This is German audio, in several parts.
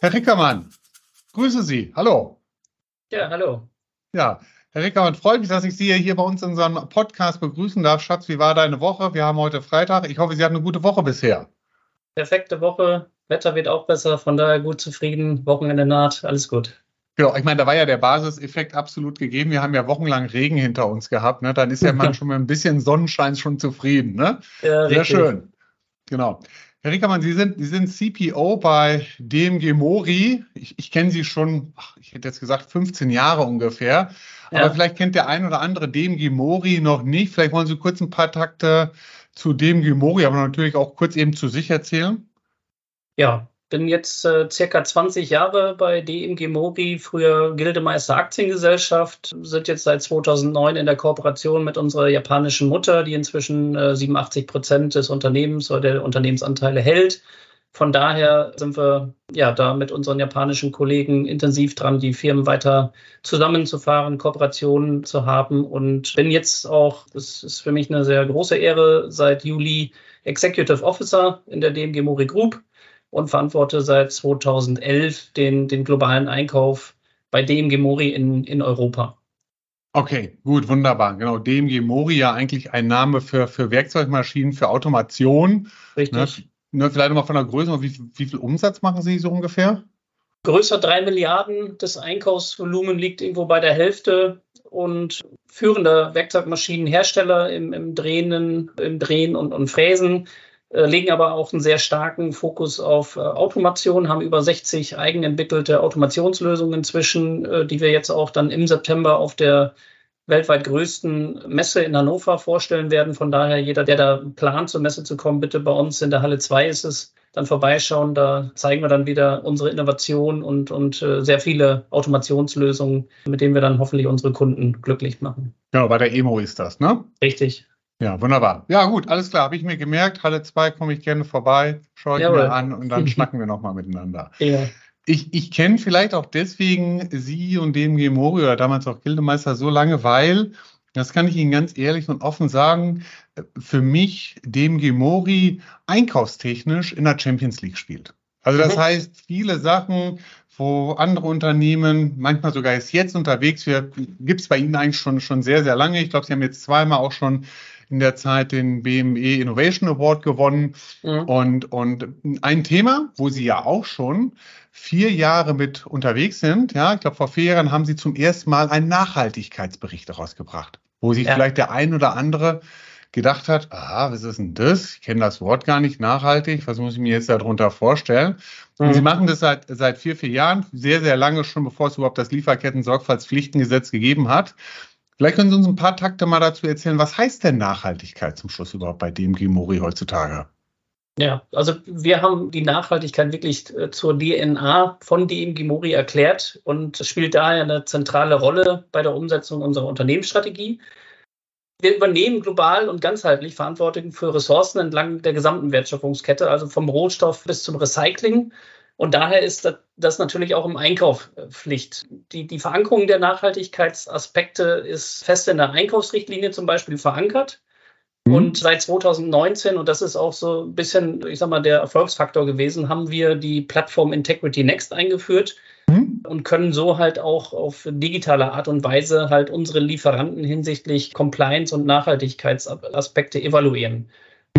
Herr Rickermann, grüße Sie. Hallo. Ja, hallo. Ja, Herr Rickermann, freut mich, dass ich Sie hier bei uns in unserem Podcast begrüßen darf. Schatz, wie war deine Woche? Wir haben heute Freitag. Ich hoffe, Sie hatten eine gute Woche bisher. Perfekte Woche. Wetter wird auch besser, von daher gut zufrieden. Wochenende naht, alles gut. Genau, ich meine, da war ja der Basiseffekt absolut gegeben. Wir haben ja wochenlang Regen hinter uns gehabt. Ne? Dann ist ja man schon mit ein bisschen Sonnenschein schon zufrieden. Ne? Ja, Sehr richtig. schön. Genau. Herr Rickermann, Sie sind, Sie sind CPO bei DMG Mori. Ich, ich kenne Sie schon, ich hätte jetzt gesagt, 15 Jahre ungefähr. Ja. Aber vielleicht kennt der ein oder andere DMG Mori noch nicht. Vielleicht wollen Sie kurz ein paar Takte zu DMG Mori, aber natürlich auch kurz eben zu sich erzählen. Ja, bin jetzt äh, circa 20 Jahre bei DMG Mori, früher Gildemeister Aktiengesellschaft, sind jetzt seit 2009 in der Kooperation mit unserer japanischen Mutter, die inzwischen äh, 87 Prozent des Unternehmens oder der Unternehmensanteile hält. Von daher sind wir ja da mit unseren japanischen Kollegen intensiv dran, die Firmen weiter zusammenzufahren, Kooperationen zu haben und bin jetzt auch, das ist für mich eine sehr große Ehre, seit Juli Executive Officer in der DMG Mori Group und verantworte seit 2011 den, den globalen Einkauf bei DMG Mori in, in Europa. Okay, gut, wunderbar. Genau, DMG Mori ja eigentlich ein Name für, für Werkzeugmaschinen, für Automation. Richtig. Ne, ne vielleicht nochmal von der Größe, wie, wie viel Umsatz machen Sie so ungefähr? Größer drei Milliarden. Das Einkaufsvolumen liegt irgendwo bei der Hälfte und führender Werkzeugmaschinenhersteller im, im Drehen, im Drehen und, und Fräsen legen aber auch einen sehr starken Fokus auf äh, Automation, haben über 60 eigenentwickelte Automationslösungen inzwischen, äh, die wir jetzt auch dann im September auf der weltweit größten Messe in Hannover vorstellen werden. Von daher, jeder, der da plant, zur Messe zu kommen, bitte bei uns in der Halle 2 ist es, dann vorbeischauen. Da zeigen wir dann wieder unsere Innovation und, und äh, sehr viele Automationslösungen, mit denen wir dann hoffentlich unsere Kunden glücklich machen. Genau, bei der EMO ist das, ne? Richtig. Ja, wunderbar. Ja, gut, alles klar, habe ich mir gemerkt. Halle 2 komme ich gerne vorbei, schaue ich Jawohl. mir an und dann schnacken wir nochmal miteinander. Ja. Ich, ich kenne vielleicht auch deswegen Sie und DMG Mori oder damals auch Gildemeister so lange, weil, das kann ich Ihnen ganz ehrlich und offen sagen, für mich DMG Mori einkaufstechnisch in der Champions League spielt. Also das mhm. heißt, viele Sachen, wo andere Unternehmen, manchmal sogar ist jetzt unterwegs, gibt es bei Ihnen eigentlich schon, schon sehr, sehr lange. Ich glaube, Sie haben jetzt zweimal auch schon in der Zeit den BME Innovation Award gewonnen. Mhm. Und, und ein Thema, wo Sie ja auch schon vier Jahre mit unterwegs sind, ja, ich glaube, vor vier Jahren haben Sie zum ersten Mal einen Nachhaltigkeitsbericht herausgebracht, wo sich ja. vielleicht der ein oder andere gedacht hat, ah, was ist denn das? Ich kenne das Wort gar nicht, nachhaltig, was muss ich mir jetzt darunter vorstellen? Und mhm. Sie machen das seit, seit vier, vier Jahren, sehr, sehr lange schon, bevor es überhaupt das Lieferketten-Sorgfaltspflichtengesetz gegeben hat. Vielleicht können Sie uns ein paar Takte mal dazu erzählen, was heißt denn Nachhaltigkeit zum Schluss überhaupt bei DMG Mori heutzutage? Ja, also wir haben die Nachhaltigkeit wirklich äh, zur DNA von DMG Mori erklärt und spielt daher eine zentrale Rolle bei der Umsetzung unserer Unternehmensstrategie. Wir übernehmen global und ganzheitlich Verantwortung für Ressourcen entlang der gesamten Wertschöpfungskette, also vom Rohstoff bis zum Recycling und daher ist das natürlich auch im Einkauf äh, Pflicht. Die, die Verankerung der Nachhaltigkeitsaspekte ist fest in der Einkaufsrichtlinie zum Beispiel verankert. Mhm. Und seit 2019, und das ist auch so ein bisschen, ich sag mal, der Erfolgsfaktor gewesen, haben wir die Plattform Integrity Next eingeführt mhm. und können so halt auch auf digitale Art und Weise halt unsere Lieferanten hinsichtlich Compliance und Nachhaltigkeitsaspekte evaluieren.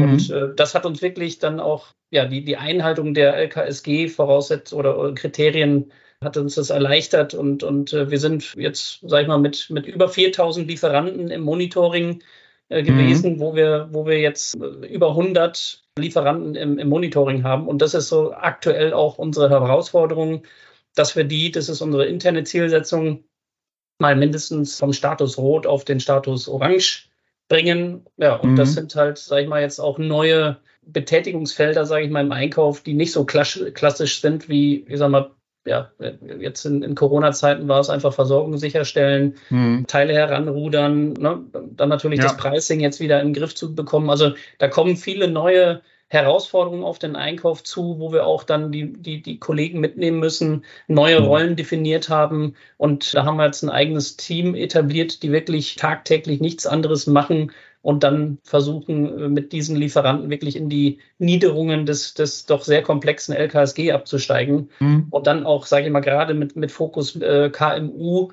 Und mhm. äh, das hat uns wirklich dann auch, ja, die, die Einhaltung der LKSG-Voraussetzungen oder, oder, Kriterien hat uns das erleichtert und, und äh, wir sind jetzt, sag ich mal, mit, mit über 4000 Lieferanten im Monitoring äh, gewesen, mhm. wo wir, wo wir jetzt äh, über 100 Lieferanten im, im Monitoring haben. Und das ist so aktuell auch unsere Herausforderung, dass wir die, das ist unsere interne Zielsetzung, mal mindestens vom Status Rot auf den Status Orange bringen. Ja, und mhm. das sind halt, sage ich mal, jetzt auch neue Betätigungsfelder, sage ich mal, im Einkauf, die nicht so klassisch sind wie, ich sag mal, ja, jetzt in, in Corona-Zeiten war es einfach Versorgung sicherstellen, mhm. Teile heranrudern, ne? dann natürlich ja. das Pricing jetzt wieder in den Griff zu bekommen. Also da kommen viele neue Herausforderungen auf den Einkauf zu, wo wir auch dann die, die, die Kollegen mitnehmen müssen, neue mhm. Rollen definiert haben. Und da haben wir jetzt ein eigenes Team etabliert, die wirklich tagtäglich nichts anderes machen, und dann versuchen, äh, mit diesen Lieferanten wirklich in die Niederungen des, des doch sehr komplexen LKSG abzusteigen mhm. und dann auch, sage ich mal, gerade mit, mit Fokus äh, KMU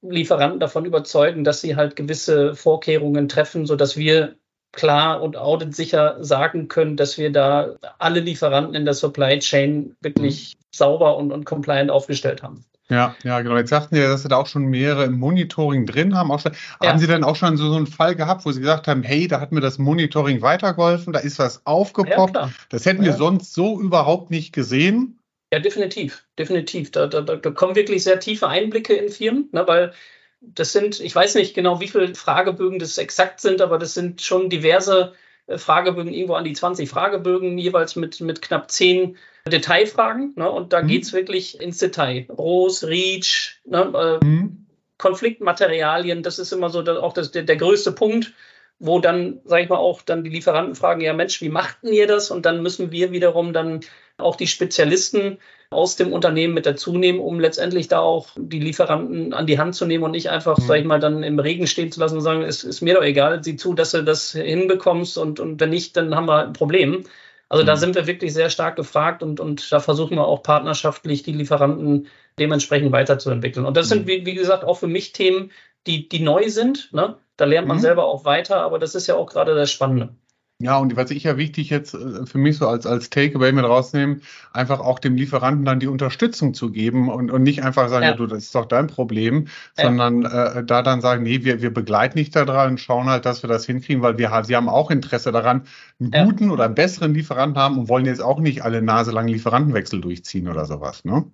Lieferanten davon überzeugen, dass sie halt gewisse Vorkehrungen treffen, sodass wir klar und auditsicher sagen können, dass wir da alle Lieferanten in der Supply Chain wirklich mhm. sauber und, und compliant aufgestellt haben. Ja, ja, genau. Jetzt sagten Sie ja, dass Sie da auch schon mehrere im Monitoring drin haben. Schon, ja. Haben Sie dann auch schon so, so einen Fall gehabt, wo Sie gesagt haben, hey, da hat mir das Monitoring weitergeholfen, da ist was aufgepoppt. Ja, das hätten wir sonst so überhaupt nicht gesehen. Ja, definitiv, definitiv. Da, da, da kommen wirklich sehr tiefe Einblicke in Firmen, ne, weil das sind, ich weiß nicht genau, wie viele Fragebögen das exakt sind, aber das sind schon diverse äh, Fragebögen, irgendwo an die 20 Fragebögen, jeweils mit, mit knapp 10 Detailfragen. Ne? Und da mhm. geht es wirklich ins Detail. Rose, Reach, ne? äh, mhm. Konfliktmaterialien, das ist immer so auch das, der, der größte Punkt, wo dann, sage ich mal, auch dann die Lieferanten fragen, ja Mensch, wie machten ihr das? Und dann müssen wir wiederum dann auch die Spezialisten aus dem Unternehmen mit dazu nehmen, um letztendlich da auch die Lieferanten an die Hand zu nehmen und nicht einfach, mhm. sag ich mal, dann im Regen stehen zu lassen und sagen, es ist mir doch egal, sieh zu, dass du das hinbekommst und, und wenn nicht, dann haben wir ein Problem. Also mhm. da sind wir wirklich sehr stark gefragt und, und da versuchen wir auch partnerschaftlich die Lieferanten dementsprechend weiterzuentwickeln. Und das sind, mhm. wie, wie gesagt, auch für mich Themen, die, die neu sind. Ne? Da lernt man mhm. selber auch weiter, aber das ist ja auch gerade das Spannende. Ja, und was ich ja wichtig jetzt äh, für mich so als, als Takeaway mit rausnehmen, einfach auch dem Lieferanten dann die Unterstützung zu geben und, und nicht einfach sagen, ja. ja du, das ist doch dein Problem, ja. sondern äh, da dann sagen, nee, wir, wir begleiten dich da dran und schauen halt, dass wir das hinkriegen, weil wir sie haben auch Interesse daran, einen ja. guten oder einen besseren Lieferanten haben und wollen jetzt auch nicht alle naselangen Lieferantenwechsel durchziehen oder sowas, ne?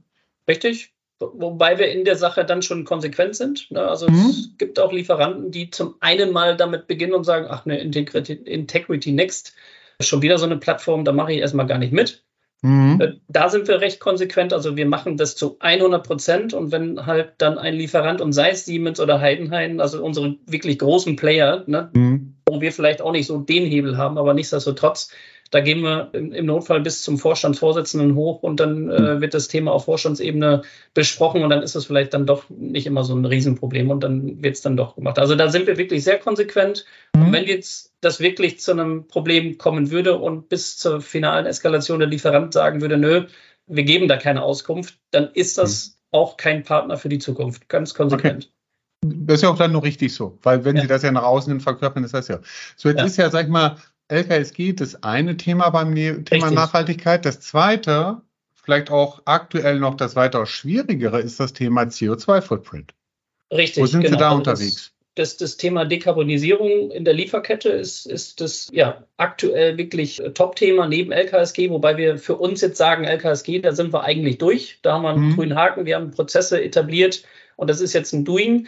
Richtig, Wobei wir in der Sache dann schon konsequent sind. Ne? Also mhm. es gibt auch Lieferanten, die zum einen mal damit beginnen und sagen, ach ne, Integrity, Integrity Next, schon wieder so eine Plattform, da mache ich erstmal gar nicht mit. Mhm. Äh, da sind wir recht konsequent. Also wir machen das zu 100 Prozent und wenn halt dann ein Lieferant und sei es Siemens oder Heidenhain, also unsere wirklich großen Player, ne, mhm. wo wir vielleicht auch nicht so den Hebel haben, aber nichtsdestotrotz da gehen wir im Notfall bis zum Vorstandsvorsitzenden hoch und dann äh, hm. wird das Thema auf Vorstandsebene besprochen und dann ist es vielleicht dann doch nicht immer so ein Riesenproblem und dann wird es dann doch gemacht. Also da sind wir wirklich sehr konsequent. Und wenn jetzt das wirklich zu einem Problem kommen würde und bis zur finalen Eskalation der Lieferant sagen würde, nö, wir geben da keine Auskunft, dann ist das mhm. auch kein Partner für die Zukunft. Ganz konsequent. Okay. Das ist ja auch dann nur richtig so, weil wenn ja. Sie das ja nach außen hin verkörpern, ist das ja. So, jetzt ja. ist ja, sag ich mal, LKSG das eine Thema beim ne Thema Richtig. Nachhaltigkeit. Das zweite, vielleicht auch aktuell noch das weitaus schwierigere, ist das Thema CO2-Footprint. Richtig. Wo sind genau. Sie da unterwegs? Das, das, Thema Dekarbonisierung in der Lieferkette ist, ist das ja aktuell wirklich Top-Thema neben LKSG, wobei wir für uns jetzt sagen, LKSG, da sind wir eigentlich durch. Da haben wir einen mhm. grünen Haken, wir haben Prozesse etabliert und das ist jetzt ein Doing.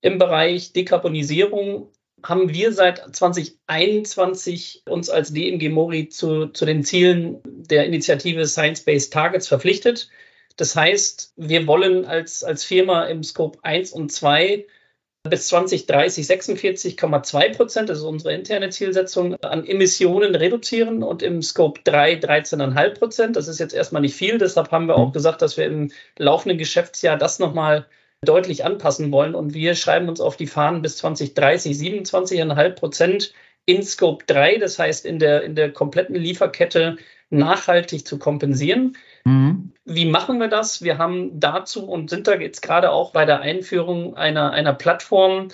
Im Bereich Dekarbonisierung haben wir seit 2021 uns als DMG Mori zu, zu den Zielen der Initiative Science-Based Targets verpflichtet. Das heißt, wir wollen als, als Firma im Scope 1 und 2 bis 2030 46,2 Prozent, das ist unsere interne Zielsetzung, an Emissionen reduzieren und im Scope 3 13,5 Prozent. Das ist jetzt erstmal nicht viel, deshalb haben wir auch mhm. gesagt, dass wir im laufenden Geschäftsjahr das nochmal deutlich anpassen wollen. Und wir schreiben uns auf die Fahnen bis 2030 27,5 Prozent in Scope 3, das heißt in der, in der kompletten Lieferkette nachhaltig zu kompensieren. Mhm. Wie machen wir das? Wir haben dazu und sind da jetzt gerade auch bei der Einführung einer, einer Plattform,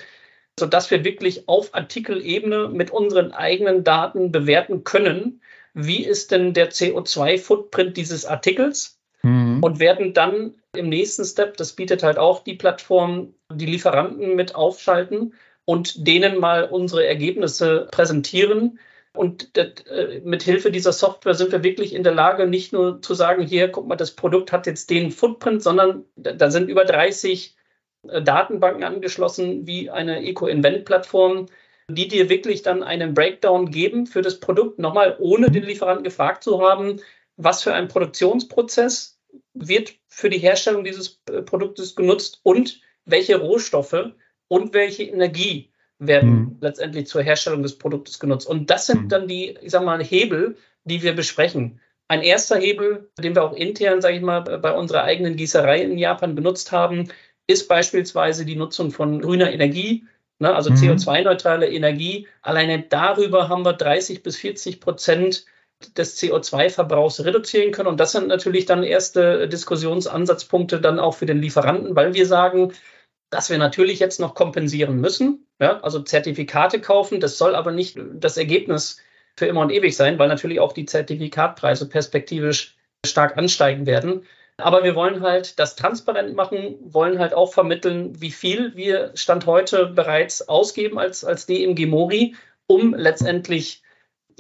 sodass wir wirklich auf Artikelebene mit unseren eigenen Daten bewerten können, wie ist denn der CO2-Footprint dieses Artikels mhm. und werden dann im nächsten Step, das bietet halt auch die Plattform, die Lieferanten mit aufschalten und denen mal unsere Ergebnisse präsentieren. Und äh, mit Hilfe dieser Software sind wir wirklich in der Lage, nicht nur zu sagen, hier, guck mal, das Produkt hat jetzt den Footprint, sondern da sind über 30 äh, Datenbanken angeschlossen, wie eine Eco-Invent-Plattform, die dir wirklich dann einen Breakdown geben für das Produkt, nochmal ohne den Lieferanten gefragt zu haben, was für ein Produktionsprozess wird für die Herstellung dieses äh, Produktes genutzt und welche Rohstoffe und welche Energie werden mhm. letztendlich zur Herstellung des Produktes genutzt. Und das sind mhm. dann die, ich sag mal, Hebel, die wir besprechen. Ein erster Hebel, den wir auch intern, sage ich mal, bei unserer eigenen Gießerei in Japan benutzt haben, ist beispielsweise die Nutzung von grüner Energie ne? also mhm. CO2-neutrale Energie. Alleine darüber haben wir 30 bis 40 Prozent des CO2-Verbrauchs reduzieren können. Und das sind natürlich dann erste Diskussionsansatzpunkte dann auch für den Lieferanten, weil wir sagen, dass wir natürlich jetzt noch kompensieren müssen. Ja? Also Zertifikate kaufen, das soll aber nicht das Ergebnis für immer und ewig sein, weil natürlich auch die Zertifikatpreise perspektivisch stark ansteigen werden. Aber wir wollen halt das transparent machen, wollen halt auch vermitteln, wie viel wir Stand heute bereits ausgeben als, als DMG Mori, um letztendlich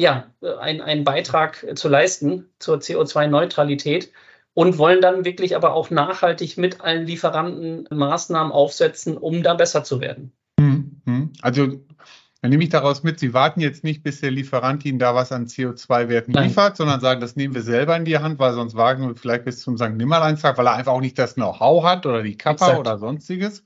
ja, ein, einen Beitrag zu leisten zur CO2-Neutralität und wollen dann wirklich aber auch nachhaltig mit allen Lieferanten Maßnahmen aufsetzen, um da besser zu werden. Hm, hm. Also dann nehme ich daraus mit, Sie warten jetzt nicht, bis der Lieferant Ihnen da was an CO2-Werten liefert, sondern sagen, das nehmen wir selber in die Hand, weil sonst wagen wir vielleicht bis zum St. Nimmerleinstag, weil er einfach auch nicht das Know-how hat oder die Kappa Exakt. oder sonstiges.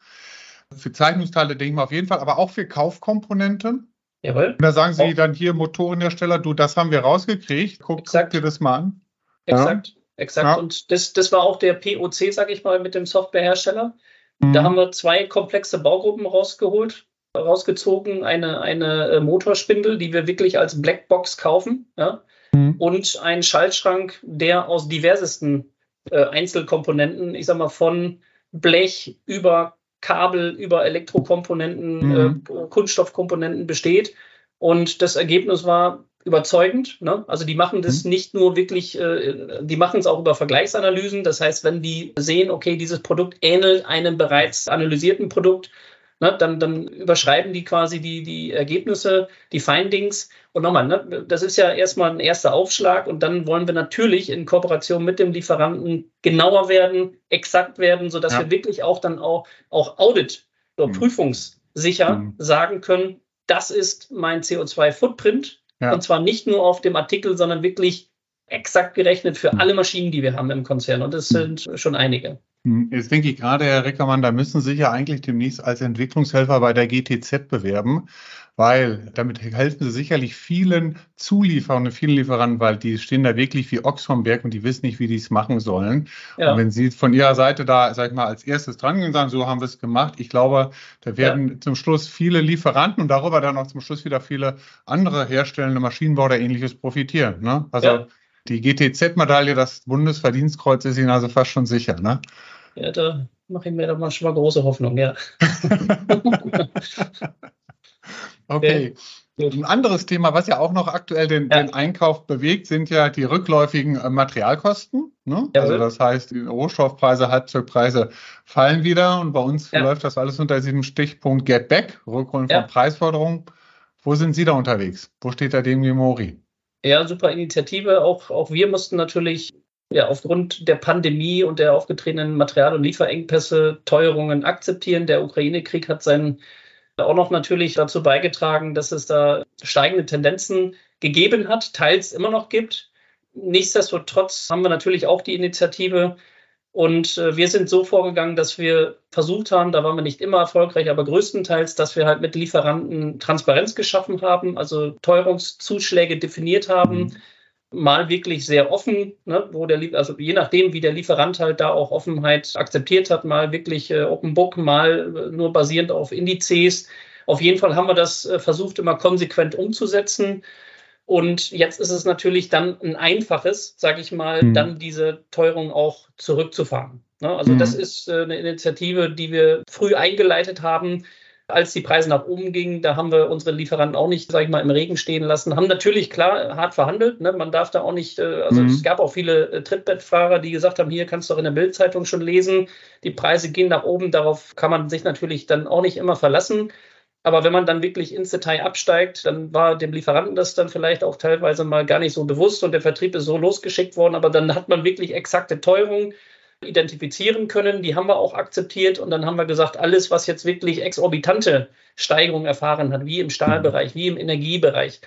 Für Zeichnungsteile denke ich mal auf jeden Fall, aber auch für Kaufkomponenten. Jawohl. Und da sagen Sie auch. dann hier Motorenhersteller, du, das haben wir rausgekriegt, guck, guck dir das mal an. Exakt, ja. exakt. Ja. Und das, das war auch der POC, sage ich mal, mit dem Softwarehersteller. Mhm. Da haben wir zwei komplexe Baugruppen rausgeholt rausgezogen, eine, eine äh, Motorspindel, die wir wirklich als Blackbox kaufen, ja? Mhm. und einen Schaltschrank, der aus diversesten äh, Einzelkomponenten, ich sag mal von Blech über Kabel, über Elektrokomponenten, mhm. äh, Kunststoffkomponenten besteht. Und das Ergebnis war überzeugend. Ne? Also die machen das mhm. nicht nur wirklich, äh, die machen es auch über Vergleichsanalysen. Das heißt, wenn die sehen, okay, dieses Produkt ähnelt einem bereits analysierten Produkt, Ne, dann, dann überschreiben die quasi die, die Ergebnisse, die Findings. Und nochmal, ne, das ist ja erstmal ein erster Aufschlag und dann wollen wir natürlich in Kooperation mit dem Lieferanten genauer werden, exakt werden, sodass ja. wir wirklich auch dann auch, auch Audit oder mhm. prüfungssicher mhm. sagen können, das ist mein CO2-Footprint. Ja. Und zwar nicht nur auf dem Artikel, sondern wirklich exakt gerechnet für mhm. alle Maschinen, die wir haben im Konzern. Und das mhm. sind schon einige. Hm, jetzt denke ich gerade, Herr Reckermann, da müssen Sie sich ja eigentlich demnächst als Entwicklungshelfer bei der GTZ bewerben, weil damit helfen Sie sicherlich vielen Zulieferern und vielen Lieferanten, weil die stehen da wirklich wie Ochs vom Berg und die wissen nicht, wie die es machen sollen. Ja. Und wenn Sie von Ihrer Seite da, sag ich mal, als erstes dran gehen und sagen, so haben wir es gemacht, ich glaube, da werden ja. zum Schluss viele Lieferanten und darüber dann auch zum Schluss wieder viele andere herstellende Maschinenbau oder ähnliches profitieren. Ne? Also ja. die GTZ-Medaille, das Bundesverdienstkreuz ist Ihnen also fast schon sicher, ne? Ja, da mache ich mir doch mal schon mal große Hoffnung, ja. okay. Ein anderes Thema, was ja auch noch aktuell den, ja. den Einkauf bewegt, sind ja die rückläufigen äh, Materialkosten. Ne? Ja, also das heißt, die Rohstoffpreise, Halbzeugpreise fallen wieder und bei uns ja. läuft das alles unter diesem Stichpunkt Get Back, Rückholen von Preisforderungen. Wo sind Sie da unterwegs? Wo steht da dem Mori? Ja, super Initiative. Auch, auch wir mussten natürlich ja, aufgrund der Pandemie und der aufgetretenen Material- und Lieferengpässe Teuerungen akzeptieren. Der Ukraine-Krieg hat seinen auch noch natürlich dazu beigetragen, dass es da steigende Tendenzen gegeben hat, teils immer noch gibt. Nichtsdestotrotz haben wir natürlich auch die Initiative und äh, wir sind so vorgegangen, dass wir versucht haben, da waren wir nicht immer erfolgreich, aber größtenteils, dass wir halt mit Lieferanten Transparenz geschaffen haben, also Teuerungszuschläge definiert haben, mhm mal wirklich sehr offen, ne, wo der, also je nachdem, wie der Lieferant halt da auch Offenheit akzeptiert hat, mal wirklich äh, Open Book, mal äh, nur basierend auf Indizes. Auf jeden Fall haben wir das äh, versucht, immer konsequent umzusetzen. Und jetzt ist es natürlich dann ein einfaches, sage ich mal, mhm. dann diese Teuerung auch zurückzufahren. Ne? Also mhm. das ist äh, eine Initiative, die wir früh eingeleitet haben, als die Preise nach oben gingen, da haben wir unsere Lieferanten auch nicht, sage ich mal, im Regen stehen lassen. Haben natürlich klar hart verhandelt. Ne? Man darf da auch nicht, äh, also mhm. es gab auch viele äh, Trittbettfahrer, die gesagt haben, hier kannst du auch in der Bildzeitung schon lesen. Die Preise gehen nach oben. Darauf kann man sich natürlich dann auch nicht immer verlassen. Aber wenn man dann wirklich ins Detail absteigt, dann war dem Lieferanten das dann vielleicht auch teilweise mal gar nicht so bewusst und der Vertrieb ist so losgeschickt worden. Aber dann hat man wirklich exakte Teuerung identifizieren können. Die haben wir auch akzeptiert und dann haben wir gesagt, alles, was jetzt wirklich exorbitante Steigerungen erfahren hat, wie im Stahlbereich, wie im Energiebereich,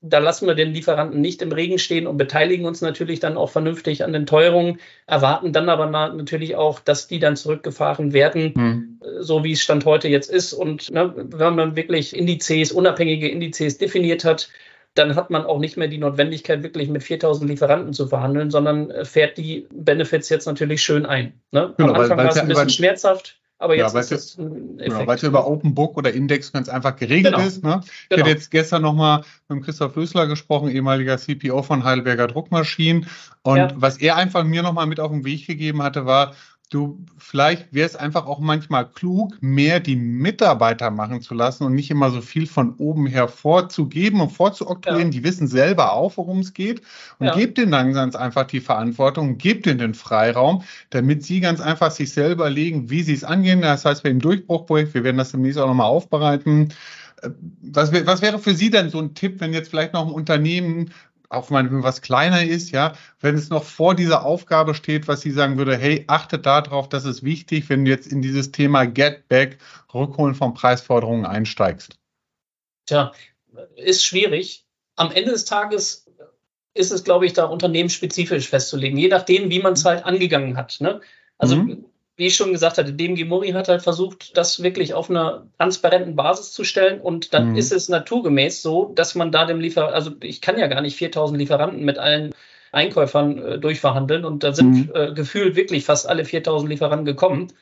da lassen wir den Lieferanten nicht im Regen stehen und beteiligen uns natürlich dann auch vernünftig an den Teuerungen, erwarten dann aber natürlich auch, dass die dann zurückgefahren werden, mhm. so wie es Stand heute jetzt ist. Und ne, wenn man wirklich Indizes, unabhängige Indizes definiert hat, dann hat man auch nicht mehr die Notwendigkeit, wirklich mit 4000 Lieferanten zu verhandeln, sondern äh, fährt die Benefits jetzt natürlich schön ein. Ne? Genau, Am Anfang war es ein bisschen schmerzhaft. Aber jetzt ja, ist es ein Effekt. Genau, weil es über Open Book oder Index ganz einfach geregelt genau. ist. Ne? Ich genau. hatte jetzt gestern nochmal mit Christoph Rösler gesprochen, ehemaliger CPO von Heidelberger Druckmaschinen. Und ja. was er einfach mir nochmal mit auf den Weg gegeben hatte, war, du, vielleicht wäre es einfach auch manchmal klug, mehr die Mitarbeiter machen zu lassen und nicht immer so viel von oben her vorzugeben und vorzuoktroyieren. Ja. Die wissen selber auch, worum es geht und ja. gebt denen dann ganz einfach die Verantwortung, gebt ihnen den Freiraum, damit sie ganz einfach sich selber legen, wie sie es angehen. Das heißt, bei dem Durchbruchprojekt, wir werden das demnächst auch nochmal aufbereiten, äh, was, was, wäre für Sie denn so ein Tipp, wenn jetzt vielleicht noch ein Unternehmen auch mal was kleiner ist, ja, wenn es noch vor dieser Aufgabe steht, was sie sagen würde, hey, achtet darauf, das ist wichtig, wenn du jetzt in dieses Thema Get Back, Rückholen von Preisforderungen einsteigst? Tja, ist schwierig. Am Ende des Tages ist es, glaube ich, da unternehmensspezifisch festzulegen, je nachdem, wie man es halt angegangen hat. Ne? Also mhm wie ich schon gesagt hatte, DMG Mori hat halt versucht, das wirklich auf einer transparenten Basis zu stellen. Und dann mhm. ist es naturgemäß so, dass man da dem Liefer, also ich kann ja gar nicht 4000 Lieferanten mit allen Einkäufern äh, durchverhandeln. Und da sind mhm. äh, gefühlt wirklich fast alle 4000 Lieferanten gekommen.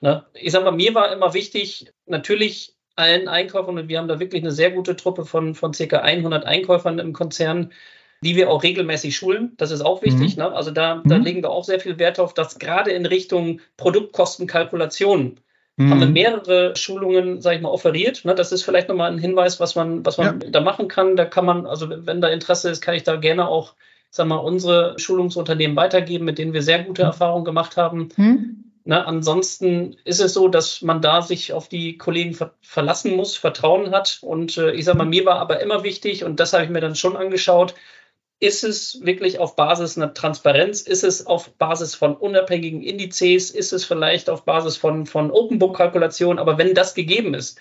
Ne? Ich sag mal, mir war immer wichtig, natürlich allen Einkäufern, und wir haben da wirklich eine sehr gute Truppe von, von circa 100 Einkäufern im Konzern, die wir auch regelmäßig schulen. Das ist auch wichtig. Mhm. Ne? Also da, da mhm. legen wir auch sehr viel Wert auf, dass gerade in Richtung Produktkostenkalkulation mhm. haben wir mehrere Schulungen, sage ich mal, offeriert. Ne? Das ist vielleicht nochmal ein Hinweis, was man, was man ja. da machen kann. Da kann man, also wenn da Interesse ist, kann ich da gerne auch, sag mal, unsere Schulungsunternehmen weitergeben, mit denen wir sehr gute mhm. Erfahrungen gemacht haben. Mhm. Na, ansonsten ist es so, dass man da sich auf die Kollegen ver verlassen muss, Vertrauen hat. Und äh, ich sage mal, mir war aber immer wichtig, und das habe ich mir dann schon angeschaut, ist es wirklich auf Basis einer Transparenz? Ist es auf Basis von unabhängigen Indizes? Ist es vielleicht auf Basis von, von Open Book Kalkulationen? Aber wenn das gegeben ist,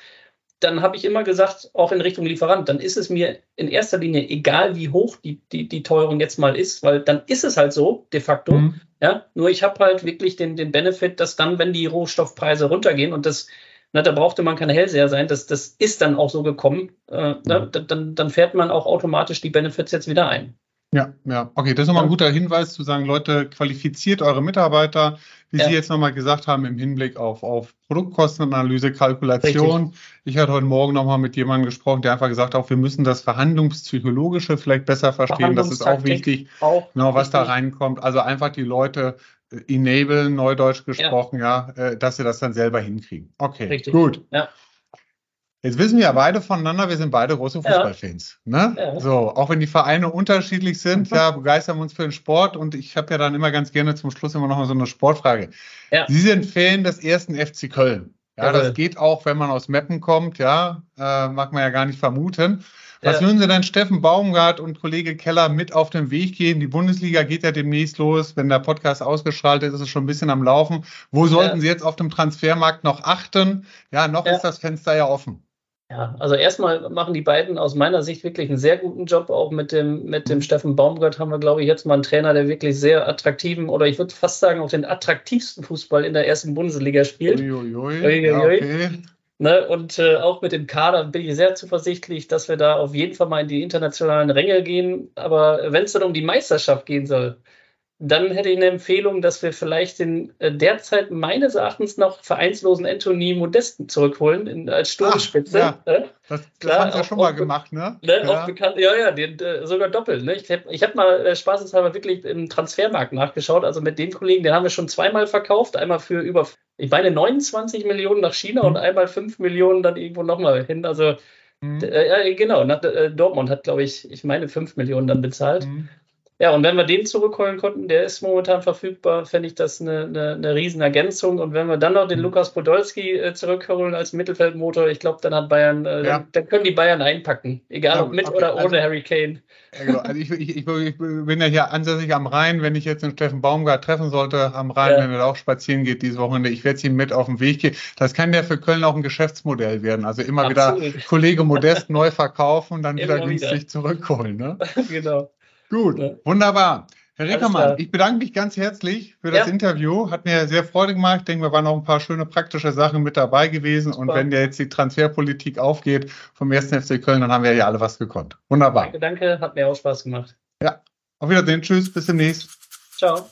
dann habe ich immer gesagt, auch in Richtung Lieferant, dann ist es mir in erster Linie egal, wie hoch die, die, die Teuerung jetzt mal ist, weil dann ist es halt so, de facto. Mhm. Ja, nur ich habe halt wirklich den, den Benefit, dass dann, wenn die Rohstoffpreise runtergehen und das na, da brauchte man kein Hellseher sein, das, das ist dann auch so gekommen. Äh, na, mhm. dann, dann fährt man auch automatisch die Benefits jetzt wieder ein. Ja, ja, okay, das ist nochmal ein guter Hinweis zu sagen, Leute, qualifiziert eure Mitarbeiter, wie ja. Sie jetzt nochmal gesagt haben, im Hinblick auf, auf Produktkostenanalyse, Kalkulation. Richtig. Ich hatte heute Morgen nochmal mit jemandem gesprochen, der einfach gesagt hat, wir müssen das Verhandlungspsychologische vielleicht besser verstehen. Das ist auch wichtig, auch genau, was da reinkommt. Also einfach die Leute äh, enablen, neudeutsch gesprochen, ja, ja äh, dass sie das dann selber hinkriegen. Okay, Richtig. gut. Ja. Jetzt wissen wir ja beide voneinander, wir sind beide große Fußballfans. Ja. Ne? Ja. So, auch wenn die Vereine unterschiedlich sind, mhm. ja, begeistern wir uns für den Sport und ich habe ja dann immer ganz gerne zum Schluss immer noch mal so eine Sportfrage. Ja. Sie sind Fan des ersten FC Köln. Ja, das geht auch, wenn man aus Meppen kommt, ja, äh, mag man ja gar nicht vermuten. Was würden Sie denn Steffen Baumgart und Kollege Keller mit auf den Weg gehen? Die Bundesliga geht ja demnächst los. Wenn der Podcast ausgestrahlt ist, ist es schon ein bisschen am Laufen. Wo sollten. Sie jetzt auf dem Transfermarkt noch achten? Ja, noch ist das Fenster ja offen. Ja, also erstmal machen die beiden aus meiner Sicht wirklich einen sehr guten Job. Auch mit dem, mit dem Steffen Baumgart haben wir, glaube ich, jetzt mal einen Trainer, der wirklich sehr attraktiven oder ich würde fast sagen auch den attraktivsten Fußball in der ersten Bundesliga spielt. Uiuiui. Uiuiui. Ja, okay. Ne, und äh, auch mit dem Kader bin ich sehr zuversichtlich, dass wir da auf jeden Fall mal in die internationalen Ränge gehen. Aber wenn es dann um die Meisterschaft gehen soll, dann hätte ich eine Empfehlung, dass wir vielleicht den äh, derzeit meines Erachtens noch vereinslosen Anthony Modesten zurückholen in, als Sturmspitze. Ja, äh? Das, das haben sie ja schon mal gemacht, ne? ne ja. bekannt, ja, ja, den, äh, sogar doppelt. Ne? Ich habe hab mal äh, spaßeshalber wirklich im Transfermarkt nachgeschaut. Also mit dem Kollegen, den haben wir schon zweimal verkauft. Einmal für über, ich meine, 29 Millionen nach China mhm. und einmal 5 Millionen dann irgendwo nochmal hin. Also, mhm. äh, genau, nach, äh, Dortmund hat, glaube ich, ich meine, 5 Millionen dann bezahlt. Mhm. Ja, und wenn wir den zurückholen konnten, der ist momentan verfügbar, fände ich das eine, eine, eine Riesenergänzung. Und wenn wir dann noch den mhm. Lukas Podolski äh, zurückholen als Mittelfeldmotor, ich glaube, dann hat Bayern, äh, ja. dann, dann, können die Bayern einpacken, egal ja, ob mit oder ohne also, Harry Kane. Ja, genau. Also ich, ich, ich, ich, bin ja hier ansässig am Rhein, wenn ich jetzt den Steffen Baumgart treffen sollte am Rhein, wenn er auch spazieren geht dieses Wochenende, ich werde ihn mit auf den Weg gehen. Das kann ja für Köln auch ein Geschäftsmodell werden. Also immer Absolut. wieder Kollege Modest neu verkaufen und dann wieder günstig zurückholen. Ne? genau. Gut, ja. wunderbar. Herr Reckermann, ich bedanke mich ganz herzlich für das ja. Interview. Hat mir sehr Freude gemacht. Ich denke, wir waren noch ein paar schöne praktische Sachen mit dabei gewesen. Super. Und wenn jetzt die Transferpolitik aufgeht vom 1. FC Köln, dann haben wir ja alle was gekonnt. Wunderbar. Danke, danke. Hat mir auch Spaß gemacht. Ja, auf Wiedersehen. Tschüss, bis demnächst. Ciao.